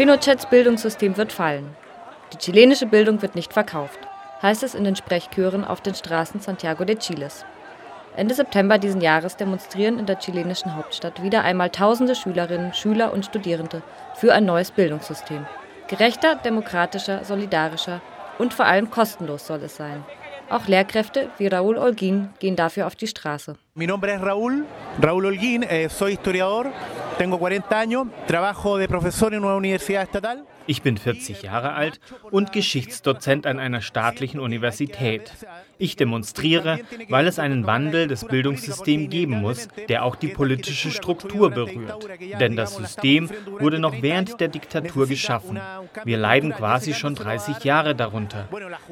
Pinochets Bildungssystem wird fallen. Die chilenische Bildung wird nicht verkauft, heißt es in den Sprechchören auf den Straßen Santiago de Chiles. Ende September diesen Jahres demonstrieren in der chilenischen Hauptstadt wieder einmal tausende Schülerinnen, Schüler und Studierende für ein neues Bildungssystem. Gerechter, demokratischer, solidarischer und vor allem kostenlos soll es sein. Auch Lehrkräfte wie Raúl Holguín gehen dafür auf die Straße. Mi nombre es Raúl, Raúl Holguín, eh, soy historiador, tengo 40 años, trabajo de profesor en una universidad estatal. Ich bin 40 Jahre alt und Geschichtsdozent an einer staatlichen Universität. Ich demonstriere, weil es einen Wandel des Bildungssystems geben muss, der auch die politische Struktur berührt. Denn das System wurde noch während der Diktatur geschaffen. Wir leiden quasi schon 30 Jahre darunter.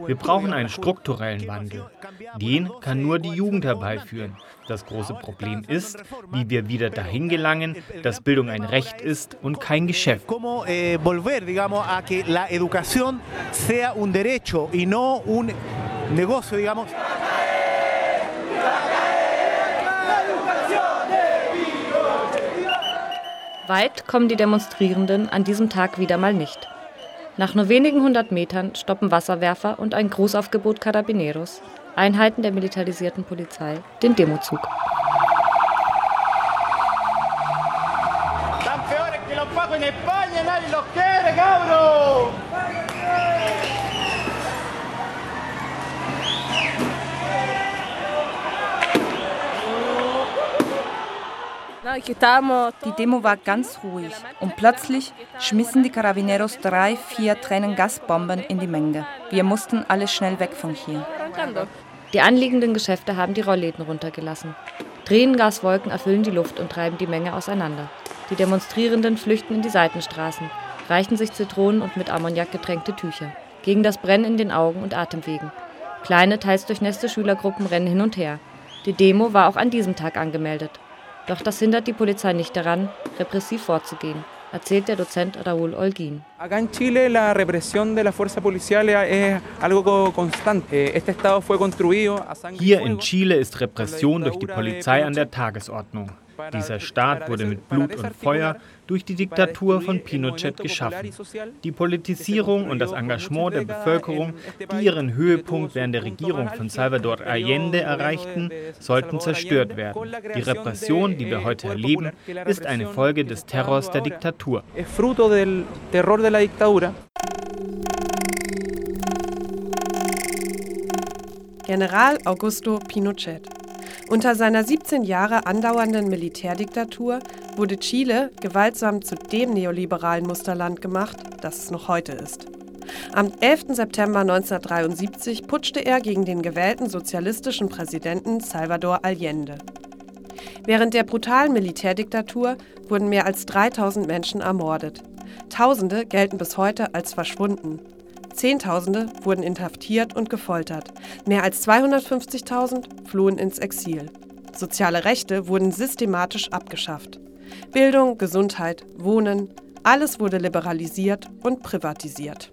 Wir brauchen einen strukturellen Wandel. Den kann nur die Jugend herbeiführen. Das große Problem ist, wie wir wieder dahin gelangen, dass Bildung ein Recht ist und kein Geschäft. Eh, negocio, digamos. Weit kommen die Demonstrierenden an diesem Tag wieder mal nicht. Nach nur wenigen hundert Metern stoppen Wasserwerfer und ein Grußaufgebot Carabineros Einheiten der militarisierten Polizei den Demozug. Die Demo war ganz ruhig und plötzlich schmissen die Carabineros drei, vier Tränengasbomben in die Menge. Wir mussten alle schnell weg von hier. Die anliegenden Geschäfte haben die Rollläden runtergelassen. Tränengaswolken erfüllen die Luft und treiben die Menge auseinander. Die Demonstrierenden flüchten in die Seitenstraßen, reichen sich Zitronen und mit Ammoniak getränkte Tücher. Gegen das Brennen in den Augen und Atemwegen. Kleine, teils durchnässte Schülergruppen rennen hin und her. Die Demo war auch an diesem Tag angemeldet. Doch das hindert die Polizei nicht daran, repressiv vorzugehen erzählt der Dozent Raúl Holguín. Hier in Chile ist Repression durch die Polizei an der Tagesordnung. Dieser Staat wurde mit Blut und Feuer durch die Diktatur von Pinochet geschaffen. Die Politisierung und das Engagement der Bevölkerung, die ihren Höhepunkt während der Regierung von Salvador Allende erreichten, sollten zerstört werden. Die Repression, die wir heute erleben, ist eine Folge des Terrors der Diktatur. General Augusto Pinochet. Unter seiner 17 Jahre andauernden Militärdiktatur wurde Chile gewaltsam zu dem neoliberalen Musterland gemacht, das es noch heute ist. Am 11. September 1973 putschte er gegen den gewählten sozialistischen Präsidenten Salvador Allende. Während der brutalen Militärdiktatur wurden mehr als 3000 Menschen ermordet. Tausende gelten bis heute als verschwunden. Zehntausende wurden inhaftiert und gefoltert. Mehr als 250.000 flohen ins Exil. Soziale Rechte wurden systematisch abgeschafft. Bildung, Gesundheit, Wohnen, alles wurde liberalisiert und privatisiert.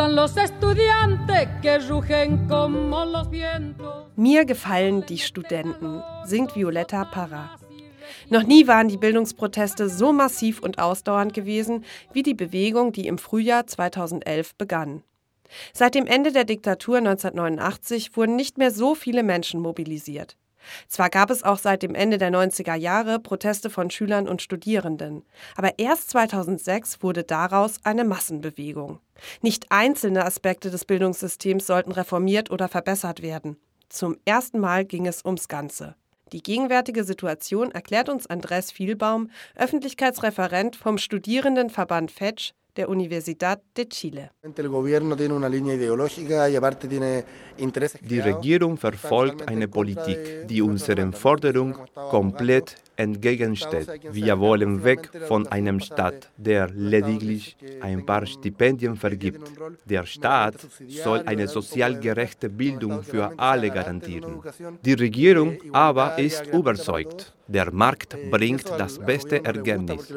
Gustan los estudiantes que rugen como los vientos. Mir gefallen die Studenten, singt Violetta Parra. Noch nie waren die Bildungsproteste so massiv und ausdauernd gewesen wie die Bewegung, die im Frühjahr 2011 begann. Seit dem Ende der Diktatur 1989 wurden nicht mehr so viele Menschen mobilisiert. Zwar gab es auch seit dem Ende der 90er Jahre Proteste von Schülern und Studierenden, aber erst 2006 wurde daraus eine Massenbewegung. Nicht einzelne Aspekte des Bildungssystems sollten reformiert oder verbessert werden. Zum ersten Mal ging es ums Ganze. Die gegenwärtige Situation erklärt uns Andres Vielbaum, Öffentlichkeitsreferent vom Studierendenverband Fetch, der Universidad de Chile. Die Regierung verfolgt eine Politik, die unseren Forderungen komplett entgegensteht. Wir wollen weg von einem Staat, der lediglich ein paar Stipendien vergibt. Der Staat soll eine sozial gerechte Bildung für alle garantieren. Die Regierung aber ist überzeugt, der Markt bringt das beste Ergebnis.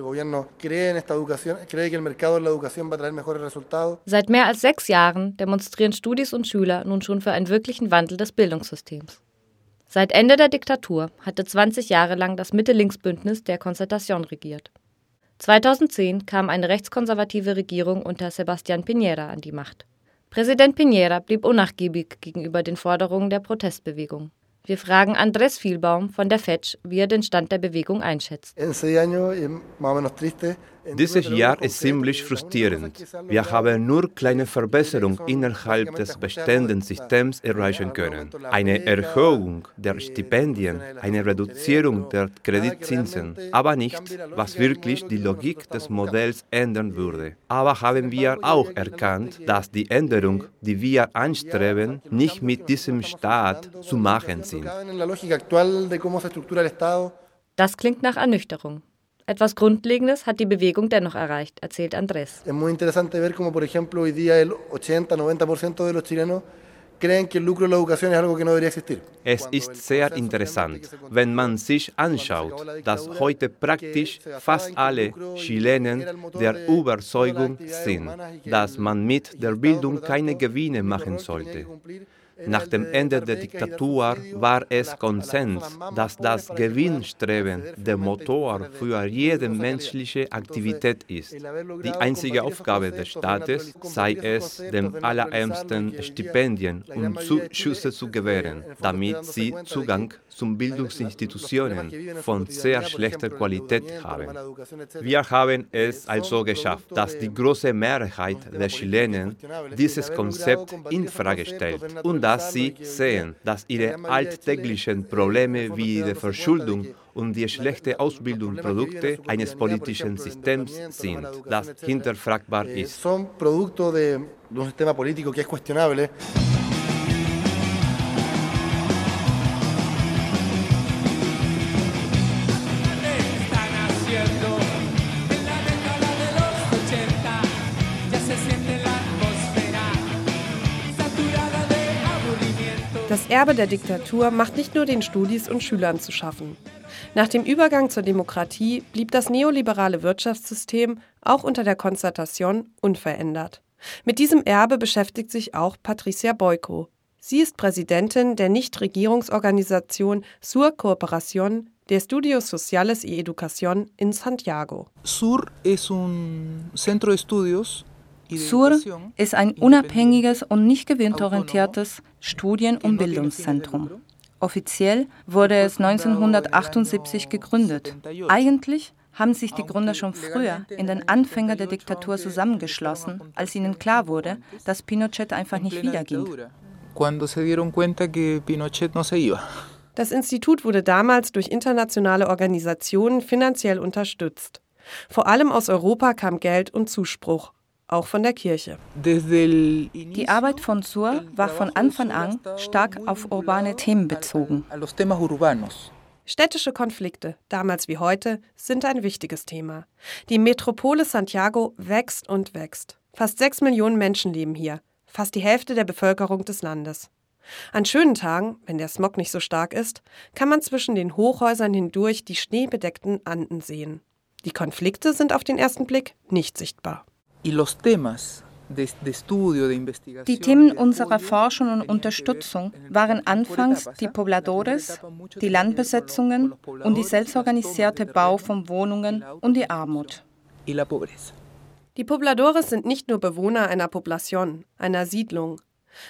Seit mehr als sechs Jahren demonstrieren Studis und Schüler nun schon für einen wirklichen Wandel des Bildungssystems. Seit Ende der Diktatur hatte 20 Jahre lang das Mitte-Links-Bündnis der Concertación regiert. 2010 kam eine rechtskonservative Regierung unter Sebastián Piñera an die Macht. Präsident Piñera blieb unnachgiebig gegenüber den Forderungen der Protestbewegung. Wir fragen Andres Vielbaum von der FETsch, wie er den Stand der Bewegung einschätzt. Dieses Jahr ist ziemlich frustrierend. Wir haben nur kleine Verbesserungen innerhalb des bestehenden Systems erreichen können. Eine Erhöhung der Stipendien, eine Reduzierung der Kreditzinsen, aber nicht, was wirklich die Logik des Modells ändern würde. Aber haben wir auch erkannt, dass die Änderungen, die wir anstreben, nicht mit diesem Staat zu machen sind. Das klingt nach Ernüchterung. Etwas Grundlegendes hat die Bewegung dennoch erreicht, erzählt Andrés. Es muy interesante ver como por ejemplo hoy día el 80-90% de los chilenos. Es ist sehr interessant, wenn man sich anschaut, dass heute praktisch fast alle Chilenen der Überzeugung sind, dass man mit der Bildung keine Gewinne machen sollte. Nach dem Ende der Diktatur war es Konsens, dass das Gewinnstreben der Motor für jede menschliche Aktivität ist. Die einzige Aufgabe des Staates sei es, dem Allerärmsten Stipendien und Zuschüsse zu gewähren, damit sie Zugang zu Bildungsinstitutionen von sehr schlechter Qualität haben. Wir haben es also geschafft, dass die große Mehrheit der Chilenen dieses Konzept infrage stellt und dass sie sehen, dass ihre alltäglichen Probleme wie die Verschuldung und die schlechte Ausbildung Produkte eines politischen Systems sind, das hinterfragbar ist. Erbe der Diktatur macht nicht nur den Studis und Schülern zu schaffen. Nach dem Übergang zur Demokratie blieb das neoliberale Wirtschaftssystem auch unter der Konzertation unverändert. Mit diesem Erbe beschäftigt sich auch Patricia Boyko. Sie ist Präsidentin der Nichtregierungsorganisation Sur Cooperación de Estudios Sociales y Educación in Santiago. Sur es un centro de estudios SUR ist ein unabhängiges und nicht gewinnorientiertes Studien- und Bildungszentrum. Offiziell wurde es 1978 gegründet. Eigentlich haben sich die Gründer schon früher in den Anfängen der Diktatur zusammengeschlossen, als ihnen klar wurde, dass Pinochet einfach nicht wiederging. Das Institut wurde damals durch internationale Organisationen finanziell unterstützt. Vor allem aus Europa kam Geld und Zuspruch auch von der Kirche. Die Arbeit von SUR war von Anfang an stark auf urbane Themen bezogen. Städtische Konflikte, damals wie heute, sind ein wichtiges Thema. Die Metropole Santiago wächst und wächst. Fast sechs Millionen Menschen leben hier, fast die Hälfte der Bevölkerung des Landes. An schönen Tagen, wenn der Smog nicht so stark ist, kann man zwischen den Hochhäusern hindurch die schneebedeckten Anden sehen. Die Konflikte sind auf den ersten Blick nicht sichtbar. Die Themen unserer Forschung und Unterstützung waren anfangs die Pobladores, die Landbesetzungen und die selbstorganisierte Bau von Wohnungen und die Armut. Die Pobladores sind nicht nur Bewohner einer Población, einer Siedlung.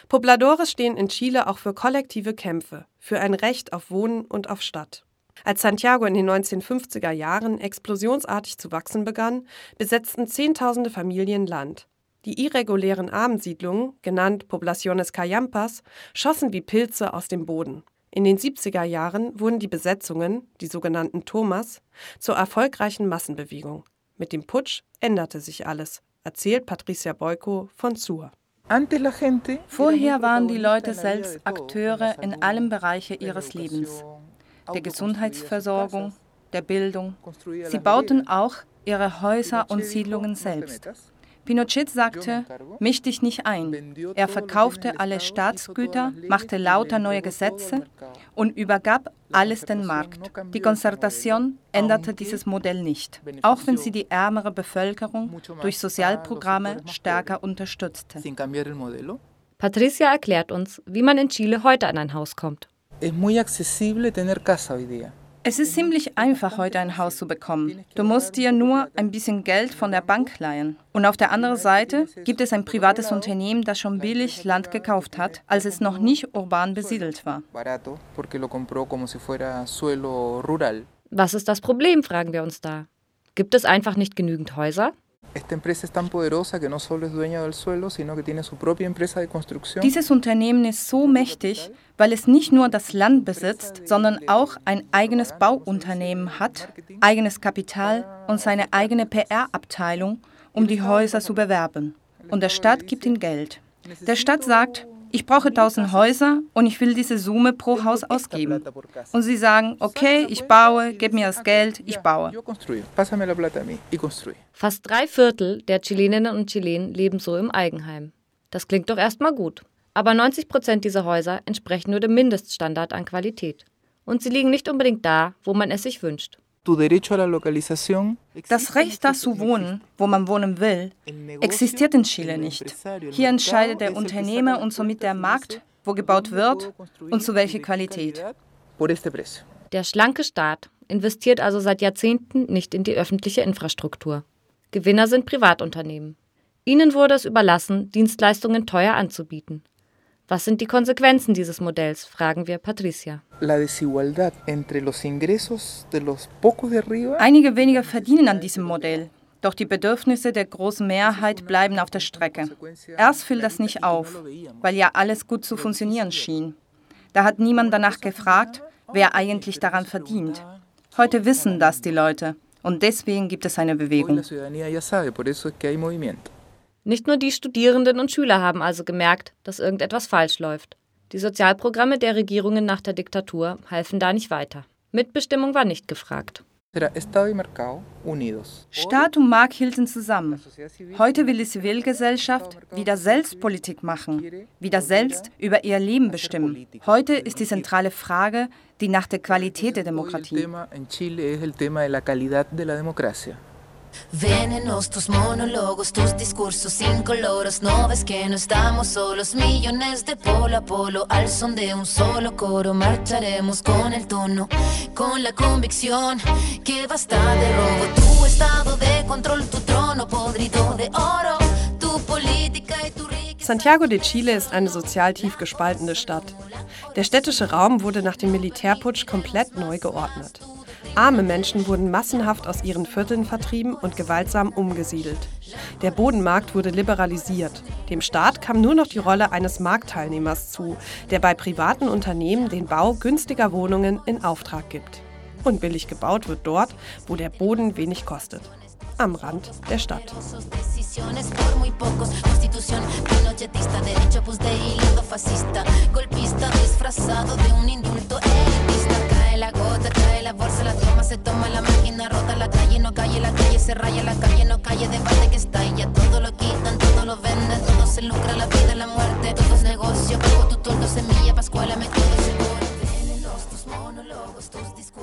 Pobladores stehen in Chile auch für kollektive Kämpfe, für ein Recht auf Wohnen und auf Stadt. Als Santiago in den 1950er Jahren explosionsartig zu wachsen begann, besetzten Zehntausende Familien Land. Die irregulären Armensiedlungen, genannt Poblaciones Callampas, schossen wie Pilze aus dem Boden. In den 70er Jahren wurden die Besetzungen, die sogenannten Thomas, zur erfolgreichen Massenbewegung. Mit dem Putsch änderte sich alles. erzählt Patricia Boyko von Sur. Vorher waren die Leute selbst Akteure in allen Bereichen ihres Lebens, der Gesundheitsversorgung, der Bildung. Sie bauten auch ihre Häuser und Siedlungen selbst. Pinochet sagte, misch dich nicht ein. Er verkaufte alle Staatsgüter, machte lauter neue Gesetze und übergab alles den Markt. Die Konzertation änderte dieses Modell nicht, auch wenn sie die ärmere Bevölkerung durch Sozialprogramme stärker unterstützte. Patricia erklärt uns, wie man in Chile heute an ein Haus kommt. Es ist muy accesible tener casa hoy día. Es ist ziemlich einfach, heute ein Haus zu bekommen. Du musst dir nur ein bisschen Geld von der Bank leihen. Und auf der anderen Seite gibt es ein privates Unternehmen, das schon billig Land gekauft hat, als es noch nicht urban besiedelt war. Was ist das Problem, fragen wir uns da. Gibt es einfach nicht genügend Häuser? Dieses Unternehmen ist so mächtig, weil es nicht nur das Land besitzt, sondern auch ein eigenes Bauunternehmen hat, eigenes Kapital und seine eigene PR-Abteilung, um die Häuser zu bewerben. Und der Staat gibt ihm Geld. Der Staat sagt, ich brauche 1000 Häuser und ich will diese Summe pro Haus ausgeben. Und sie sagen, okay, ich baue, gib mir das Geld, ich baue. Fast drei Viertel der Chileninnen und Chilenen leben so im Eigenheim. Das klingt doch erstmal gut. Aber 90 Prozent dieser Häuser entsprechen nur dem Mindeststandard an Qualität. Und sie liegen nicht unbedingt da, wo man es sich wünscht. Das Recht, da zu wohnen, wo man wohnen will, existiert in Chile nicht. Hier entscheidet der Unternehmer und somit der Markt, wo gebaut wird und zu welcher Qualität. Der schlanke Staat investiert also seit Jahrzehnten nicht in die öffentliche Infrastruktur. Gewinner sind Privatunternehmen. Ihnen wurde es überlassen, Dienstleistungen teuer anzubieten. Was sind die Konsequenzen dieses Modells, fragen wir Patricia. Einige weniger verdienen an diesem Modell. Doch die Bedürfnisse der großen Mehrheit bleiben auf der Strecke. Erst fiel das nicht auf, weil ja alles gut zu funktionieren schien. Da hat niemand danach gefragt, wer eigentlich daran verdient. Heute wissen das die Leute und deswegen gibt es eine Bewegung. Nicht nur die Studierenden und Schüler haben also gemerkt, dass irgendetwas falsch läuft. Die Sozialprogramme der Regierungen nach der Diktatur halfen da nicht weiter. Mitbestimmung war nicht gefragt. Staat und Markt hielten zusammen. Heute will die Zivilgesellschaft wieder selbst Politik machen, wieder selbst über ihr Leben bestimmen. Heute ist die zentrale Frage die nach der Qualität der Demokratie. Venenos tus monólogos, tus discursos incoloros. No ves que no estamos solos, millones de polo a polo. Al son de un solo coro, marcharemos con el tono, con la convicción que basta de robo. Tu estado de control, tu trono podrido de oro, tu política y tu Santiago de Chile ist eine sozial tief gespaltene Stadt. Der städtische Raum wurde nach dem Militärputsch komplett neu geordnet. Arme Menschen wurden massenhaft aus ihren Vierteln vertrieben und gewaltsam umgesiedelt. Der Bodenmarkt wurde liberalisiert. Dem Staat kam nur noch die Rolle eines Marktteilnehmers zu, der bei privaten Unternehmen den Bau günstiger Wohnungen in Auftrag gibt. Und billig gebaut wird dort, wo der Boden wenig kostet. Am Rand der Stadt. La gota, cae la bolsa, la toma, se toma la máquina, rota la calle, no calle, la calle se raya, la calle no calle, debate que está ya todo lo quitan, todo lo venden, todo se lucra, la vida, la muerte, todo es negocio, bajo tu toldo, semilla, pascuala, me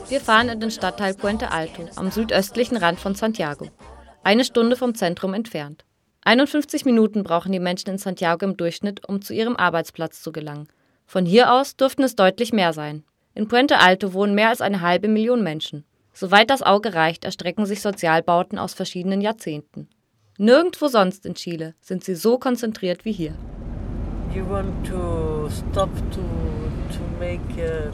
Wir fahren in den Stadtteil Puente Alto am südöstlichen Rand von Santiago, eine Stunde vom Zentrum entfernt. 51 Minuten brauchen die Menschen in Santiago im Durchschnitt, um zu ihrem Arbeitsplatz zu gelangen. Von hier aus dürften es deutlich mehr sein. In Puente Alto wohnen mehr als eine halbe Million Menschen. Soweit das Auge reicht, erstrecken sich Sozialbauten aus verschiedenen Jahrzehnten. Nirgendwo sonst in Chile sind sie so konzentriert wie hier. To to, to make, uh,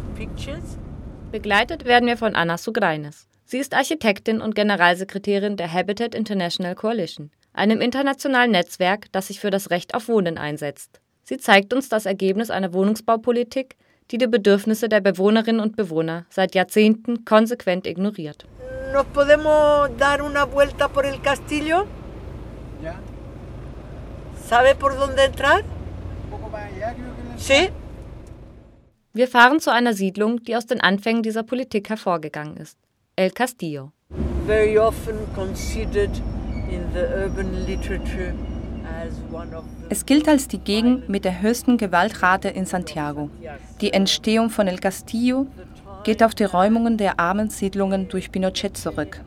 Begleitet werden wir von Anna Sugreines. Sie ist Architektin und Generalsekretärin der Habitat International Coalition, einem internationalen Netzwerk, das sich für das Recht auf Wohnen einsetzt. Sie zeigt uns das Ergebnis einer Wohnungsbaupolitik, die die Bedürfnisse der Bewohnerinnen und Bewohner seit Jahrzehnten konsequent ignoriert. Nos podemos dar una vuelta por el castillo? ¿Sabe por dónde entrar? Sí. Wir fahren zu einer Siedlung, die aus den Anfängen dieser Politik hervorgegangen ist. El Castillo. Very often considered in the urban literature es gilt als die Gegend mit der höchsten Gewaltrate in Santiago. Die Entstehung von El Castillo geht auf die Räumungen der armen Siedlungen durch Pinochet zurück.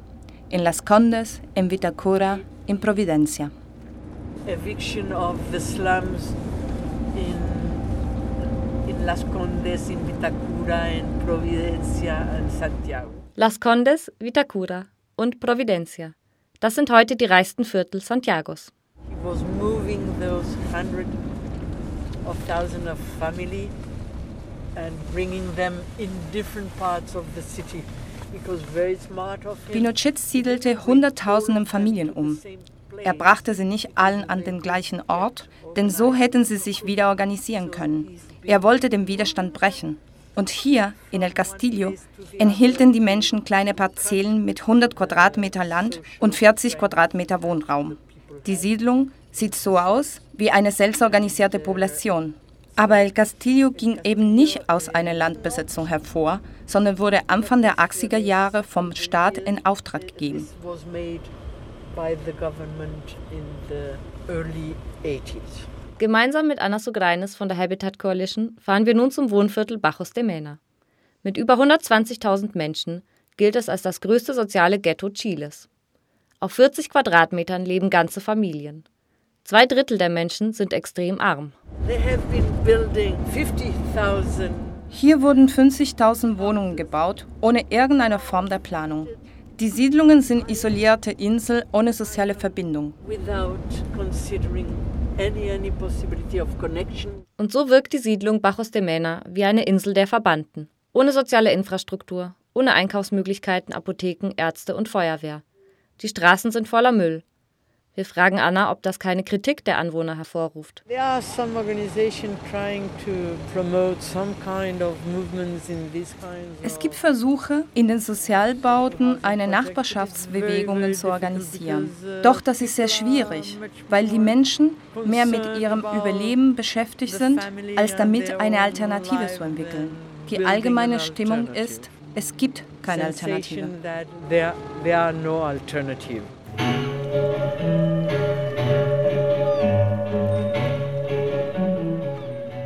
In Las Condes, in Vitacura, in Providencia. Eviction of the slums in, in Las Condes, in Vitacura, in Providencia and Santiago. Las Condes, Vitacura und Providencia. Das sind heute die reichsten Viertel Santiagos. He was moving those hundred of thousands of family Pinochet siedelte Hunderttausende Familien um. Er brachte sie nicht allen an den gleichen Ort, denn so hätten sie sich wieder organisieren können. Er wollte den Widerstand brechen. Und hier, in El Castillo, enthielten die Menschen kleine Parzellen mit 100 Quadratmeter Land und 40 Quadratmeter Wohnraum. Die Siedlung sieht so aus wie eine selbstorganisierte Population. Aber El Castillo ging eben nicht aus einer Landbesetzung hervor, sondern wurde Anfang der 80er Jahre vom Staat in Auftrag gegeben. Gemeinsam mit Anna Sogreines von der Habitat Coalition fahren wir nun zum Wohnviertel Bajos de Mena. Mit über 120.000 Menschen gilt es als das größte soziale Ghetto Chiles. Auf 40 Quadratmetern leben ganze Familien. Zwei Drittel der Menschen sind extrem arm. Hier wurden 50.000 Wohnungen gebaut, ohne irgendeine Form der Planung. Die Siedlungen sind isolierte Inseln ohne soziale Verbindung. Und so wirkt die Siedlung Bajos de Mena wie eine Insel der Verbannten, ohne soziale Infrastruktur, ohne Einkaufsmöglichkeiten, Apotheken, Ärzte und Feuerwehr. Die Straßen sind voller Müll. Wir fragen Anna, ob das keine Kritik der Anwohner hervorruft. Es gibt Versuche, in den Sozialbauten eine Nachbarschaftsbewegung zu organisieren. Doch das ist sehr schwierig, weil die Menschen mehr mit ihrem Überleben beschäftigt sind, als damit eine Alternative zu entwickeln. Die allgemeine Stimmung ist, es gibt keine Alternative.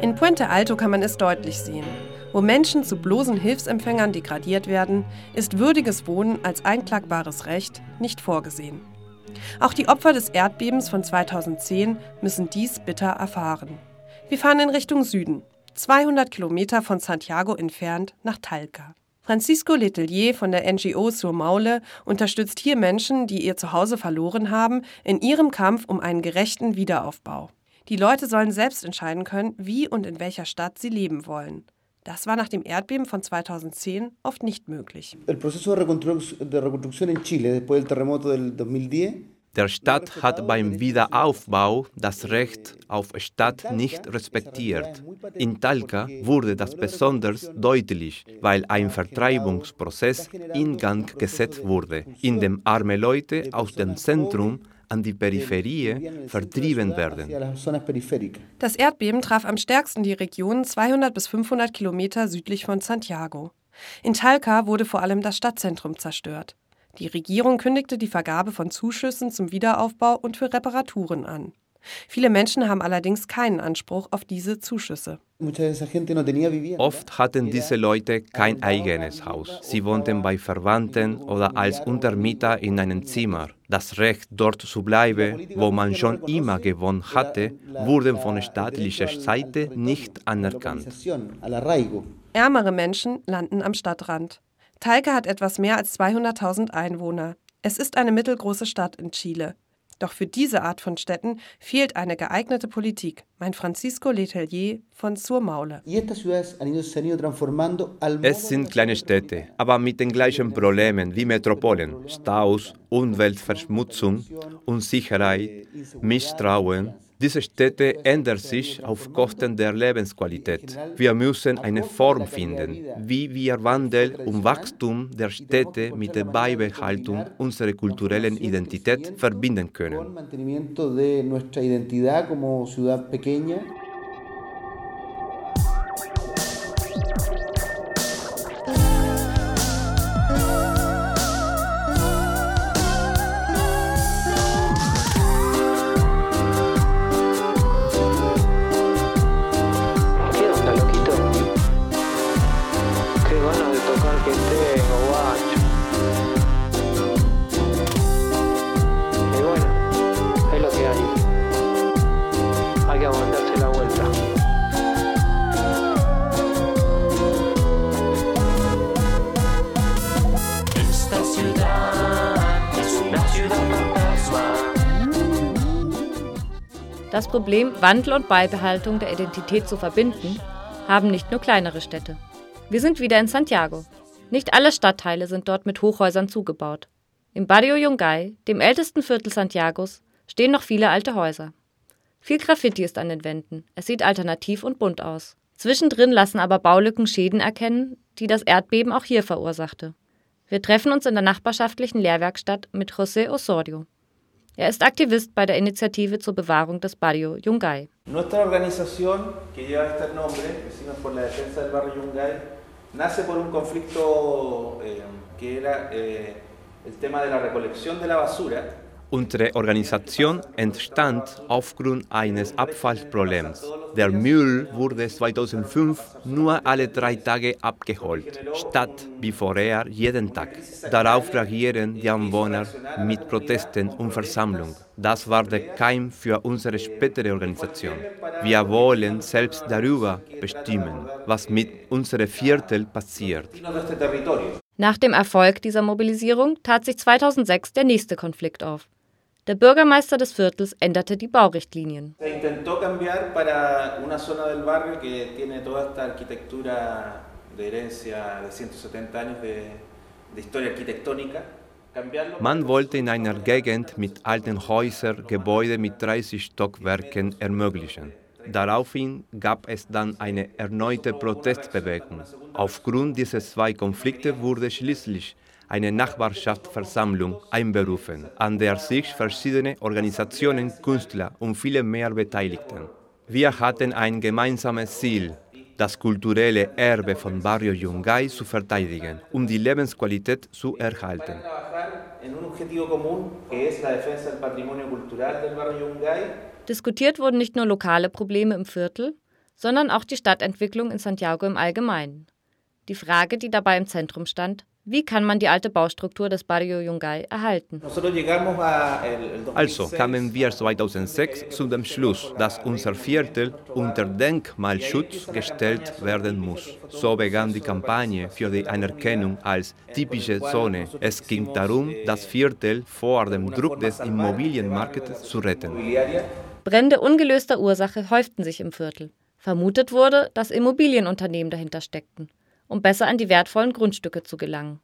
In Puente Alto kann man es deutlich sehen. Wo Menschen zu bloßen Hilfsempfängern degradiert werden, ist würdiges Wohnen als einklagbares Recht nicht vorgesehen. Auch die Opfer des Erdbebens von 2010 müssen dies bitter erfahren. Wir fahren in Richtung Süden, 200 Kilometer von Santiago entfernt nach Talca. Francisco Letelier von der NGO Sur Maule unterstützt hier Menschen, die ihr Zuhause verloren haben, in ihrem Kampf um einen gerechten Wiederaufbau. Die Leute sollen selbst entscheiden können, wie und in welcher Stadt sie leben wollen. Das war nach dem Erdbeben von 2010 oft nicht möglich. El proceso de reconstrucción en Chile después del terremoto del 2010 der Staat hat beim Wiederaufbau das Recht auf Stadt nicht respektiert. In Talca wurde das besonders deutlich, weil ein Vertreibungsprozess in Gang gesetzt wurde, in dem arme Leute aus dem Zentrum an die Peripherie vertrieben werden. Das Erdbeben traf am stärksten die Region 200 bis 500 Kilometer südlich von Santiago. In Talca wurde vor allem das Stadtzentrum zerstört. Die Regierung kündigte die Vergabe von Zuschüssen zum Wiederaufbau und für Reparaturen an. Viele Menschen haben allerdings keinen Anspruch auf diese Zuschüsse. Oft hatten diese Leute kein eigenes Haus. Sie wohnten bei Verwandten oder als Untermieter in einem Zimmer. Das Recht, dort zu bleiben, wo man schon immer gewohnt hatte, wurde von staatlicher Seite nicht anerkannt. Ärmere Menschen landen am Stadtrand. Talca hat etwas mehr als 200.000 Einwohner. Es ist eine mittelgroße Stadt in Chile. Doch für diese Art von Städten fehlt eine geeignete Politik, meint Francisco Letelier von Sur Maule. Es sind kleine Städte, aber mit den gleichen Problemen wie Metropolen. Staus, Umweltverschmutzung, Unsicherheit, Misstrauen, Diese Städte ändern sich auf Kosten der Lebensqualität. Wir müssen eine Form finden, wie wir Wandel und Wachstum der Städte mit der Beibehaltung unserer kulturellen Identität verbinden können. Das Problem, Wandel und Beibehaltung der Identität zu verbinden, haben nicht nur kleinere Städte. Wir sind wieder in Santiago. Nicht alle Stadtteile sind dort mit Hochhäusern zugebaut. Im Barrio Yungay, dem ältesten Viertel Santiagos, stehen noch viele alte Häuser. Viel Graffiti ist an den Wänden. Es sieht alternativ und bunt aus. Zwischendrin lassen aber Baulücken Schäden erkennen, die das Erdbeben auch hier verursachte. Wir treffen uns in der nachbarschaftlichen Lehrwerkstatt mit José Osorio. Er ist Aktivist bei der Initiative zur Bewahrung des Barrio Yungay. Nuestra organización, que lleva este nombre, Vecinos por la Defensa del Barrio Yungay, nace por un conflicto eh, que era eh, el tema de la recolección de la basura Unsere Organisation entstand aufgrund eines Abfallproblems. Der Müll wurde 2005 nur alle drei Tage abgeholt, statt wie vorher jeden Tag. Darauf reagieren die Anwohner mit Protesten und Versammlungen. Das war der Keim für unsere spätere Organisation. Wir wollen selbst darüber bestimmen, was mit unserem Viertel passiert. Nach dem Erfolg dieser Mobilisierung tat sich 2006 der nächste Konflikt auf. Der Bürgermeister des Viertels änderte die Baurichtlinien. Man wollte in einer Gegend mit alten Häusern Gebäude mit 30 Stockwerken ermöglichen. Daraufhin gab es dann eine erneute Protestbewegung. Aufgrund dieser zwei Konflikte wurde schließlich eine Nachbarschaftsversammlung einberufen, an der sich verschiedene Organisationen, Künstler und viele mehr beteiligten. Wir hatten ein gemeinsames Ziel, das kulturelle Erbe von Barrio Yungay zu verteidigen, um die Lebensqualität zu erhalten. Diskutiert wurden nicht nur lokale Probleme im Viertel, sondern auch die Stadtentwicklung in Santiago im Allgemeinen. Die Frage, die dabei im Zentrum stand, wie kann man die alte Baustruktur des Barrio Yungay erhalten? Also kamen wir 2006 zu dem Schluss, dass unser Viertel unter Denkmalschutz gestellt werden muss. So begann die Kampagne für die Anerkennung als typische Zone. Es ging darum, das Viertel vor dem Druck des Immobilienmarktes zu retten. Brände ungelöster Ursache häuften sich im Viertel. Vermutet wurde, dass Immobilienunternehmen dahinter steckten um besser an die wertvollen Grundstücke zu gelangen.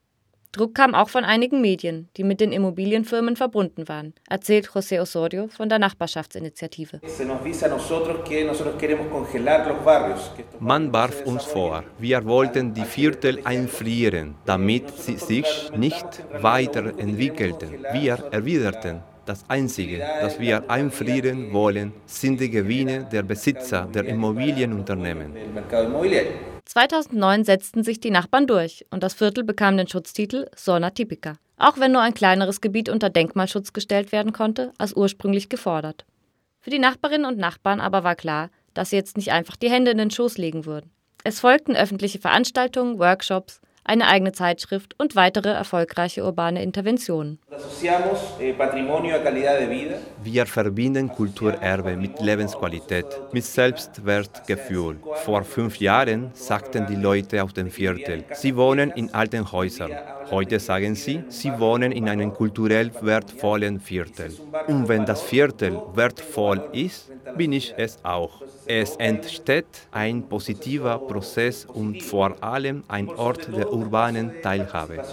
Druck kam auch von einigen Medien, die mit den Immobilienfirmen verbunden waren, erzählt José Osorio von der Nachbarschaftsinitiative. Man warf uns vor, wir wollten die Viertel einfrieren, damit sie sich nicht weiterentwickelten. Wir erwiderten, das Einzige, das wir einfrieren wollen, sind die Gewinne der Besitzer der Immobilienunternehmen. 2009 setzten sich die Nachbarn durch und das Viertel bekam den Schutztitel Zona Typica, auch wenn nur ein kleineres Gebiet unter Denkmalschutz gestellt werden konnte, als ursprünglich gefordert. Für die Nachbarinnen und Nachbarn aber war klar, dass sie jetzt nicht einfach die Hände in den Schoß legen würden. Es folgten öffentliche Veranstaltungen, Workshops, eine eigene Zeitschrift und weitere erfolgreiche urbane Interventionen. Eh, Wir verbinden Kulturerbe mit Lebensqualität, mit Selbstwertgefühl. Vor fünf Jahren sagten die Leute auf dem Viertel, sie wohnen in alten Häusern. Heute sagen sie, sie wohnen in einem kulturell wertvollen Viertel. Und wenn das Viertel wertvoll ist, bin ich es auch. Es entsteht ein positiver Prozess und vor allem ein Ort der urbanen Teilhabe.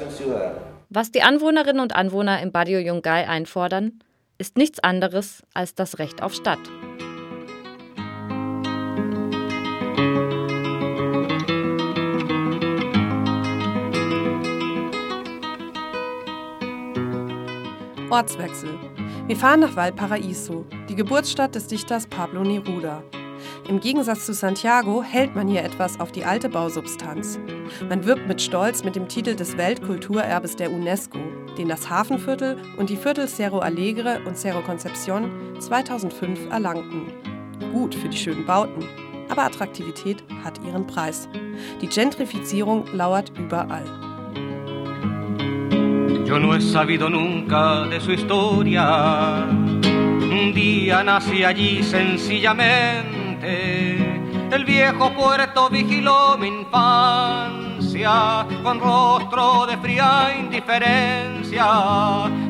Was die Anwohnerinnen und Anwohner im Barrio Yungay einfordern, ist nichts anderes als das Recht auf Stadt. Ortswechsel. Wir fahren nach Valparaiso, die Geburtsstadt des Dichters Pablo Neruda. Im Gegensatz zu Santiago hält man hier etwas auf die alte Bausubstanz. Man wirbt mit Stolz mit dem Titel des Weltkulturerbes der UNESCO, den das Hafenviertel und die Viertel Cerro Alegre und Cerro Concepcion 2005 erlangten. Gut für die schönen Bauten, aber Attraktivität hat ihren Preis. Die Gentrifizierung lauert überall. Yo no he sabido nunca de su historia. Un día nací allí sencillamente. El viejo puerto vigiló mi infancia con rostro de fría indiferencia.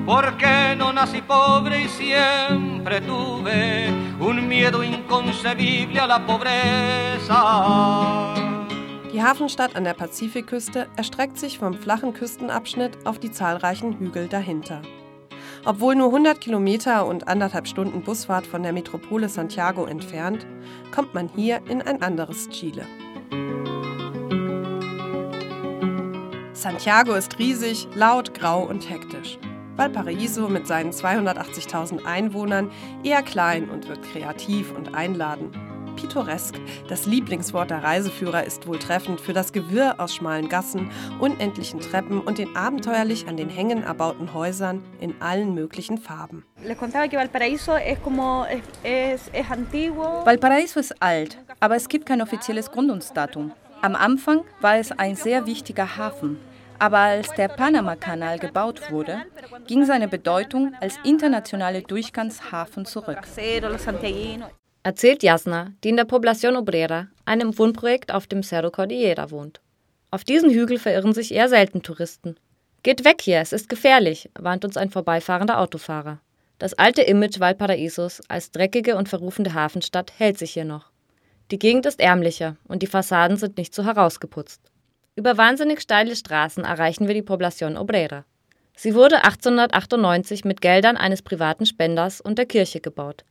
Porque no nací pobre y siempre tuve un miedo inconcebible a la pobreza. Die Hafenstadt an der Pazifikküste erstreckt sich vom flachen Küstenabschnitt auf die zahlreichen Hügel dahinter. Obwohl nur 100 Kilometer und anderthalb Stunden Busfahrt von der Metropole Santiago entfernt, kommt man hier in ein anderes Chile. Santiago ist riesig, laut, grau und hektisch. Valparaiso mit seinen 280.000 Einwohnern eher klein und wirkt kreativ und einladend pittoresk. Das Lieblingswort der Reiseführer ist wohl treffend für das Gewirr aus schmalen Gassen, unendlichen Treppen und den abenteuerlich an den Hängen erbauten Häusern in allen möglichen Farben. Valparaiso ist alt, aber es gibt kein offizielles Gründungsdatum. Am Anfang war es ein sehr wichtiger Hafen. Aber als der Panama-Kanal gebaut wurde, ging seine Bedeutung als internationale Durchgangshafen zurück erzählt Jasna, die in der Población Obrera, einem Wohnprojekt auf dem Cerro Cordillera wohnt. Auf diesen Hügel verirren sich eher selten Touristen. Geht weg hier, es ist gefährlich, warnt uns ein vorbeifahrender Autofahrer. Das alte Image Valparaisos als dreckige und verrufende Hafenstadt hält sich hier noch. Die Gegend ist ärmlicher und die Fassaden sind nicht so herausgeputzt. Über wahnsinnig steile Straßen erreichen wir die Población Obrera. Sie wurde 1898 mit Geldern eines privaten Spenders und der Kirche gebaut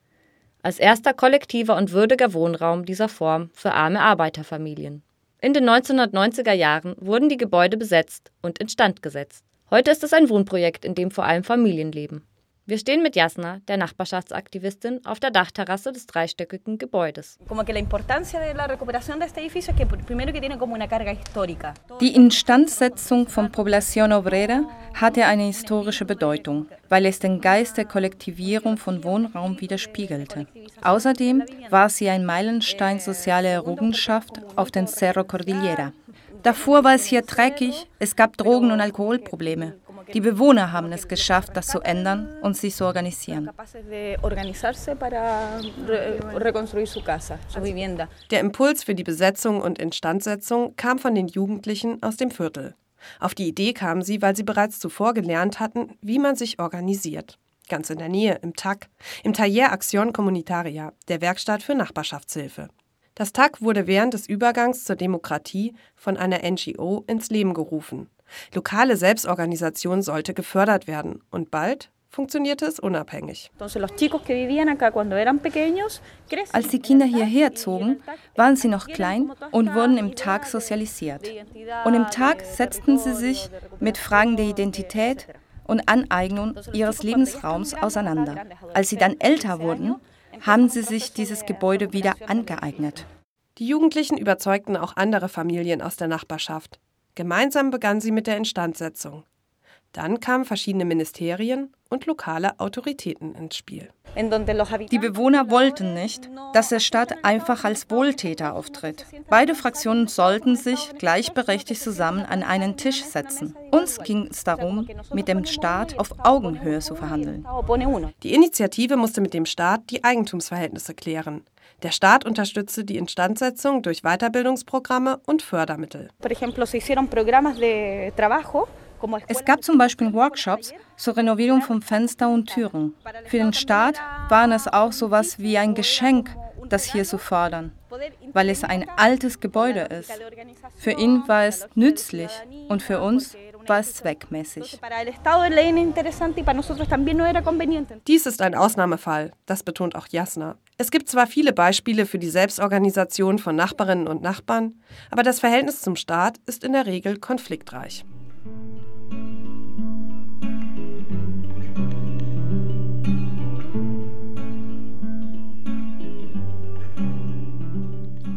als erster kollektiver und würdiger Wohnraum dieser Form für arme Arbeiterfamilien. In den 1990er Jahren wurden die Gebäude besetzt und instand gesetzt. Heute ist es ein Wohnprojekt, in dem vor allem Familien leben. Wir stehen mit Jasna, der Nachbarschaftsaktivistin, auf der Dachterrasse des dreistöckigen Gebäudes. Die Instandsetzung von Población Obrera hatte eine historische Bedeutung, weil es den Geist der Kollektivierung von Wohnraum widerspiegelte. Außerdem war sie ein Meilenstein sozialer Errungenschaft auf den Cerro Cordillera. Davor war es hier dreckig, es gab Drogen- und Alkoholprobleme. Die Bewohner haben es geschafft, das zu ändern und sich zu organisieren. Der Impuls für die Besetzung und Instandsetzung kam von den Jugendlichen aus dem Viertel. Auf die Idee kamen sie, weil sie bereits zuvor gelernt hatten, wie man sich organisiert. Ganz in der Nähe, im TAC, im Taller Acción Comunitaria, der Werkstatt für Nachbarschaftshilfe. Das TAC wurde während des Übergangs zur Demokratie von einer NGO ins Leben gerufen. Lokale Selbstorganisation sollte gefördert werden und bald funktionierte es unabhängig. Als die Kinder hierher zogen, waren sie noch klein und wurden im Tag sozialisiert. Und im Tag setzten sie sich mit Fragen der Identität und Aneignung ihres Lebensraums auseinander. Als sie dann älter wurden, haben sie sich dieses Gebäude wieder angeeignet. Die Jugendlichen überzeugten auch andere Familien aus der Nachbarschaft. Gemeinsam begann sie mit der Instandsetzung. Dann kamen verschiedene Ministerien und lokale Autoritäten ins Spiel. Die Bewohner wollten nicht, dass der Staat einfach als Wohltäter auftritt. Beide Fraktionen sollten sich gleichberechtigt zusammen an einen Tisch setzen. Uns ging es darum, mit dem Staat auf Augenhöhe zu verhandeln. Die Initiative musste mit dem Staat die Eigentumsverhältnisse klären. Der Staat unterstützte die Instandsetzung durch Weiterbildungsprogramme und Fördermittel. Es gab zum Beispiel Workshops zur Renovierung von Fenstern und Türen. Für den Staat waren es auch so etwas wie ein Geschenk, das hier zu fördern, weil es ein altes Gebäude ist. Für ihn war es nützlich und für uns war es zweckmäßig. Dies ist ein Ausnahmefall, das betont auch Jasna. Es gibt zwar viele Beispiele für die Selbstorganisation von Nachbarinnen und Nachbarn, aber das Verhältnis zum Staat ist in der Regel konfliktreich.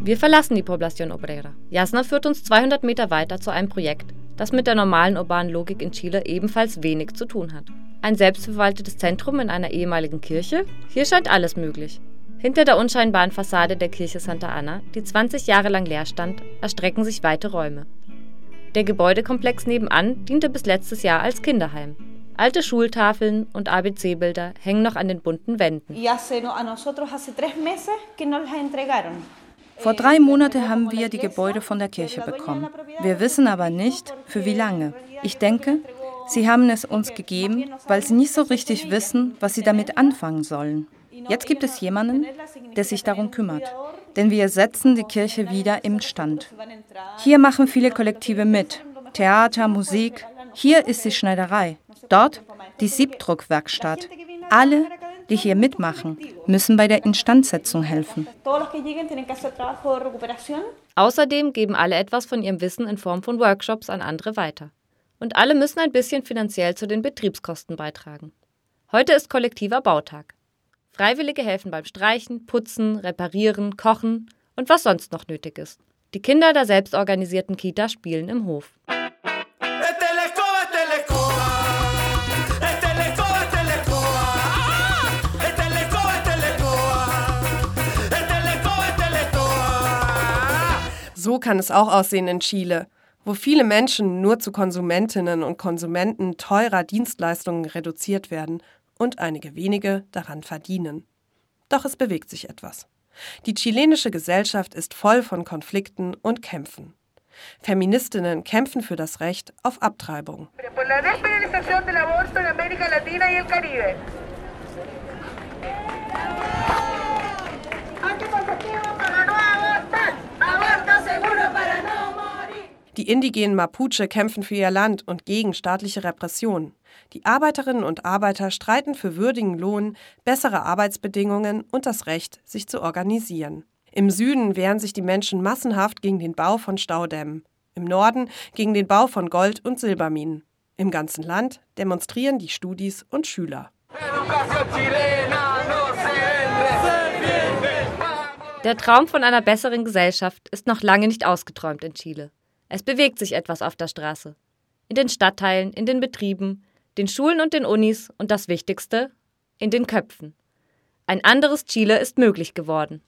Wir verlassen die Población Obrera. Jasna führt uns 200 Meter weiter zu einem Projekt, das mit der normalen urbanen Logik in Chile ebenfalls wenig zu tun hat. Ein selbstverwaltetes Zentrum in einer ehemaligen Kirche? Hier scheint alles möglich. Hinter der unscheinbaren Fassade der Kirche Santa Ana, die 20 Jahre lang leer stand, erstrecken sich weite Räume. Der Gebäudekomplex nebenan diente bis letztes Jahr als Kinderheim. Alte Schultafeln und ABC-Bilder hängen noch an den bunten Wänden. Vor drei Monaten haben wir die Gebäude von der Kirche bekommen. Wir wissen aber nicht, für wie lange. Ich denke, sie haben es uns gegeben, weil sie nicht so richtig wissen, was sie damit anfangen sollen. Jetzt gibt es jemanden, der sich darum kümmert. Denn wir setzen die Kirche wieder im Stand. Hier machen viele Kollektive mit. Theater, Musik. Hier ist die Schneiderei. Dort die Siebdruckwerkstatt. Alle die hier mitmachen, müssen bei der Instandsetzung helfen. Außerdem geben alle etwas von ihrem Wissen in Form von Workshops an andere weiter. Und alle müssen ein bisschen finanziell zu den Betriebskosten beitragen. Heute ist kollektiver Bautag. Freiwillige helfen beim Streichen, Putzen, Reparieren, Kochen und was sonst noch nötig ist. Die Kinder der selbstorganisierten Kita spielen im Hof. So kann es auch aussehen in Chile, wo viele Menschen nur zu Konsumentinnen und Konsumenten teurer Dienstleistungen reduziert werden und einige wenige daran verdienen. Doch es bewegt sich etwas. Die chilenische Gesellschaft ist voll von Konflikten und Kämpfen. Feministinnen kämpfen für das Recht auf Abtreibung. Die indigenen Mapuche kämpfen für ihr Land und gegen staatliche Repression. Die Arbeiterinnen und Arbeiter streiten für würdigen Lohn, bessere Arbeitsbedingungen und das Recht, sich zu organisieren. Im Süden wehren sich die Menschen massenhaft gegen den Bau von Staudämmen, im Norden gegen den Bau von Gold- und Silberminen. Im ganzen Land demonstrieren die Studis und Schüler. Der Traum von einer besseren Gesellschaft ist noch lange nicht ausgeträumt in Chile. Es bewegt sich etwas auf der Straße. In den Stadtteilen, in den Betrieben, den Schulen und den Unis und das Wichtigste, in den Köpfen. Ein anderes Chile ist möglich geworden.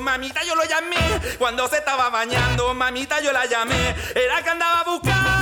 Mamita yo lo llamé. Cuando se estaba bañando, mamita yo la llamé. Era que andaba buscando.